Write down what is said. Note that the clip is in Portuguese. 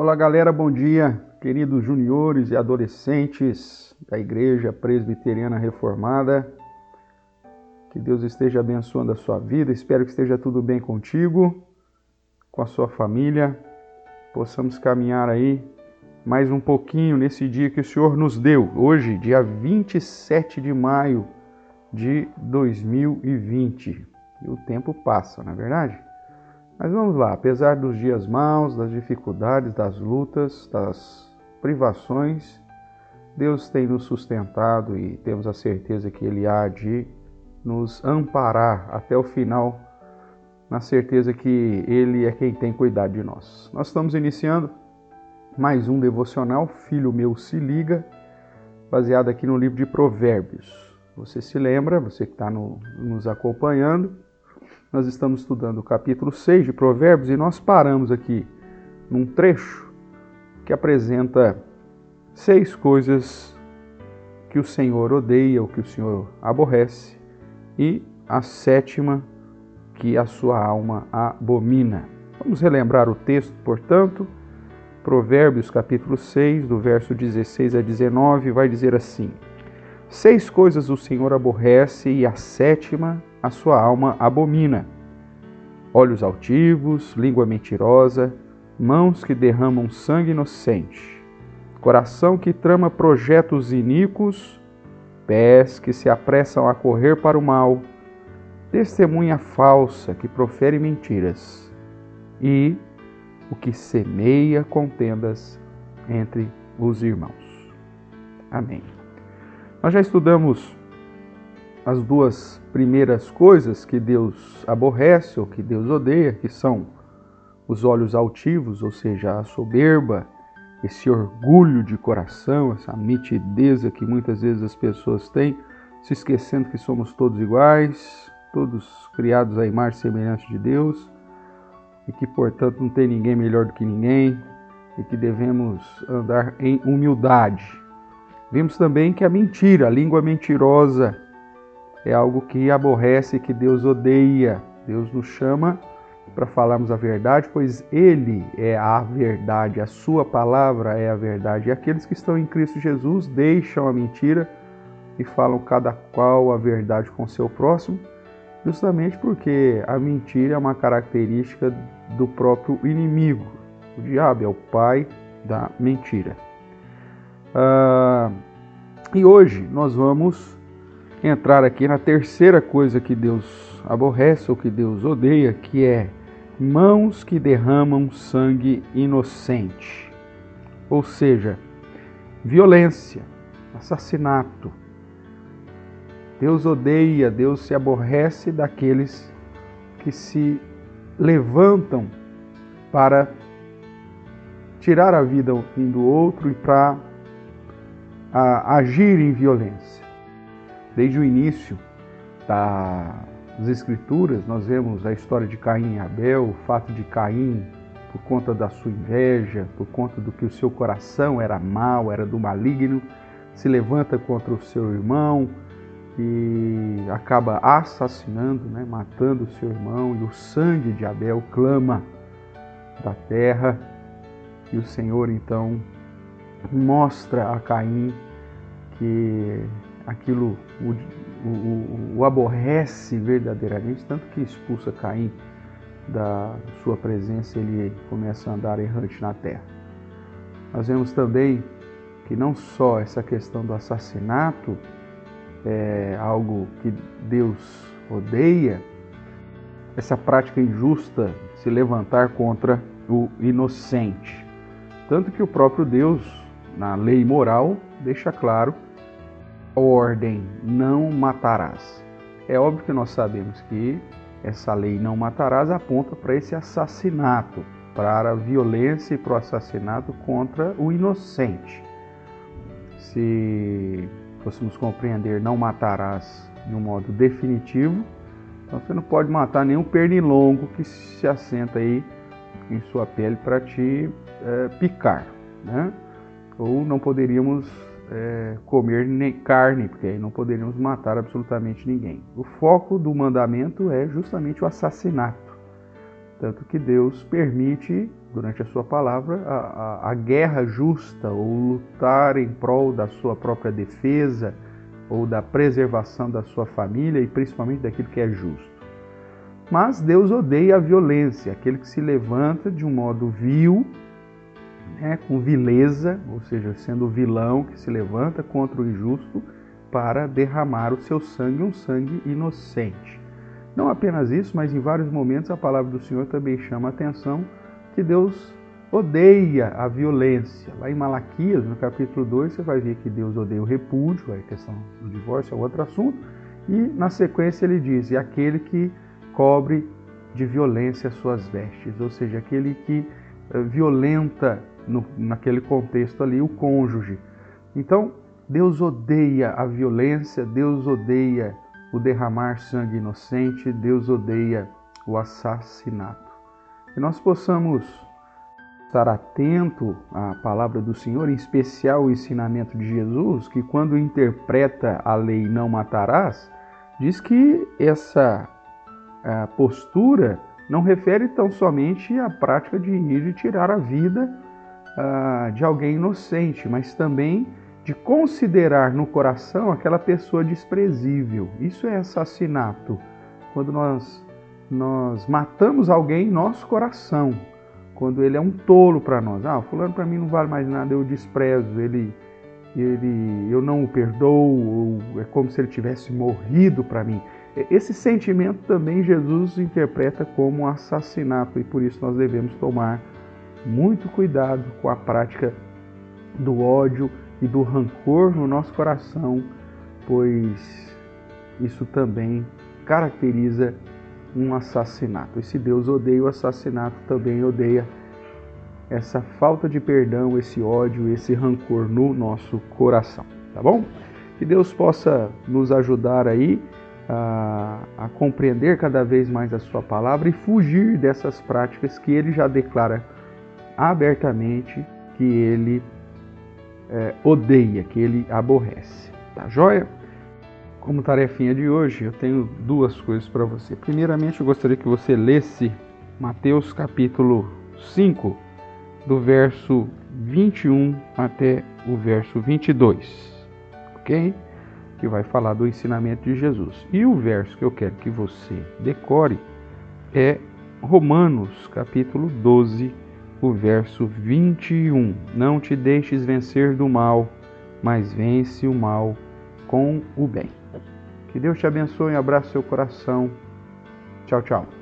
Olá, galera, bom dia, queridos juniores e adolescentes da Igreja Presbiteriana Reformada. Que Deus esteja abençoando a sua vida. Espero que esteja tudo bem contigo, com a sua família. Possamos caminhar aí mais um pouquinho nesse dia que o Senhor nos deu. Hoje, dia 27 de maio de 2020. E o tempo passa, não é verdade? Mas vamos lá, apesar dos dias maus, das dificuldades, das lutas, das privações, Deus tem nos sustentado e temos a certeza que Ele há de nos amparar até o final, na certeza que Ele é quem tem cuidado de nós. Nós estamos iniciando mais um devocional, Filho Meu Se Liga, baseado aqui no livro de Provérbios. Você se lembra, você que está no, nos acompanhando, nós estamos estudando o capítulo 6 de Provérbios e nós paramos aqui num trecho que apresenta seis coisas que o Senhor odeia, ou que o Senhor aborrece, e a sétima que a sua alma abomina. Vamos relembrar o texto, portanto. Provérbios capítulo 6, do verso 16 a 19, vai dizer assim: Seis coisas o Senhor aborrece e a sétima a sua alma abomina. Olhos altivos, língua mentirosa, mãos que derramam sangue inocente, coração que trama projetos iníquos, pés que se apressam a correr para o mal, testemunha falsa que profere mentiras e o que semeia contendas entre os irmãos. Amém. Nós já estudamos as duas primeiras coisas que Deus aborrece ou que Deus odeia, que são os olhos altivos, ou seja, a soberba, esse orgulho de coração, essa mitideza que muitas vezes as pessoas têm, se esquecendo que somos todos iguais, todos criados à imagem e semelhança de Deus, e que, portanto, não tem ninguém melhor do que ninguém, e que devemos andar em humildade. Vimos também que a mentira, a língua mentirosa, é algo que aborrece, que Deus odeia. Deus nos chama para falarmos a verdade, pois Ele é a verdade, a Sua palavra é a verdade. E aqueles que estão em Cristo Jesus deixam a mentira e falam cada qual a verdade com seu próximo, justamente porque a mentira é uma característica do próprio inimigo. O diabo é o pai da mentira. Ah, e hoje nós vamos entrar aqui na terceira coisa que Deus aborrece ou que Deus odeia, que é mãos que derramam sangue inocente. Ou seja, violência, assassinato. Deus odeia, Deus se aborrece daqueles que se levantam para tirar a vida um do outro e para agir em violência. Desde o início das Escrituras, nós vemos a história de Caim e Abel, o fato de Caim, por conta da sua inveja, por conta do que o seu coração era mau, era do maligno, se levanta contra o seu irmão e acaba assassinando, né, matando o seu irmão, e o sangue de Abel clama da terra. E o Senhor então mostra a Caim que aquilo o, o, o, aborrece verdadeiramente, tanto que expulsa Caim da sua presença, ele começa a andar errante na terra. Nós vemos também que não só essa questão do assassinato é algo que Deus odeia, essa prática injusta se levantar contra o inocente. Tanto que o próprio Deus, na lei moral, deixa claro ordem: não matarás. É óbvio que nós sabemos que essa lei não matarás aponta para esse assassinato, para a violência e para o assassinato contra o inocente. Se fôssemos compreender não matarás de um modo definitivo, então você não pode matar nenhum pernilongo que se assenta aí em sua pele para te é, picar, né? Ou não poderíamos é, comer nem carne, porque aí não poderíamos matar absolutamente ninguém. O foco do mandamento é justamente o assassinato. Tanto que Deus permite, durante a sua palavra, a, a, a guerra justa, ou lutar em prol da sua própria defesa, ou da preservação da sua família e principalmente daquilo que é justo. Mas Deus odeia a violência, aquele que se levanta de um modo vil, né, com vileza, ou seja, sendo o vilão que se levanta contra o injusto para derramar o seu sangue, um sangue inocente. Não apenas isso, mas em vários momentos a palavra do Senhor também chama a atenção que Deus odeia a violência. Lá em Malaquias, no capítulo 2, você vai ver que Deus odeia o repúdio, a questão do divórcio é outro assunto, e na sequência ele diz: e aquele que cobre de violência suas vestes, ou seja, aquele que eh, violenta no, naquele contexto ali o cônjuge. Então, Deus odeia a violência, Deus odeia o derramar sangue inocente, Deus odeia o assassinato. Que nós possamos estar atento à palavra do Senhor, em especial o ensinamento de Jesus, que quando interpreta a lei não matarás, diz que essa postura não refere tão somente à prática de ir e tirar a vida uh, de alguém inocente, mas também de considerar no coração aquela pessoa desprezível. Isso é assassinato. Quando nós, nós matamos alguém em nosso coração, quando ele é um tolo para nós. Ah, fulano para mim não vale mais nada, eu desprezo, ele, ele, eu não o perdoo, é como se ele tivesse morrido para mim. Esse sentimento também Jesus interpreta como assassinato e por isso nós devemos tomar muito cuidado com a prática do ódio e do rancor no nosso coração, pois isso também caracteriza um assassinato. E se Deus odeia o assassinato, também odeia essa falta de perdão, esse ódio, esse rancor no nosso coração, tá bom? Que Deus possa nos ajudar aí a, a compreender cada vez mais a Sua palavra e fugir dessas práticas que Ele já declara abertamente que Ele é, odeia, que Ele aborrece. Tá joia? Como tarefinha de hoje, eu tenho duas coisas para você. Primeiramente, eu gostaria que você lesse Mateus capítulo 5, do verso 21 até o verso 22, ok? Que vai falar do ensinamento de Jesus. E o verso que eu quero que você decore é Romanos capítulo 12, o verso 21. Não te deixes vencer do mal, mas vence o mal com o bem. Que Deus te abençoe, abraço seu coração. Tchau, tchau.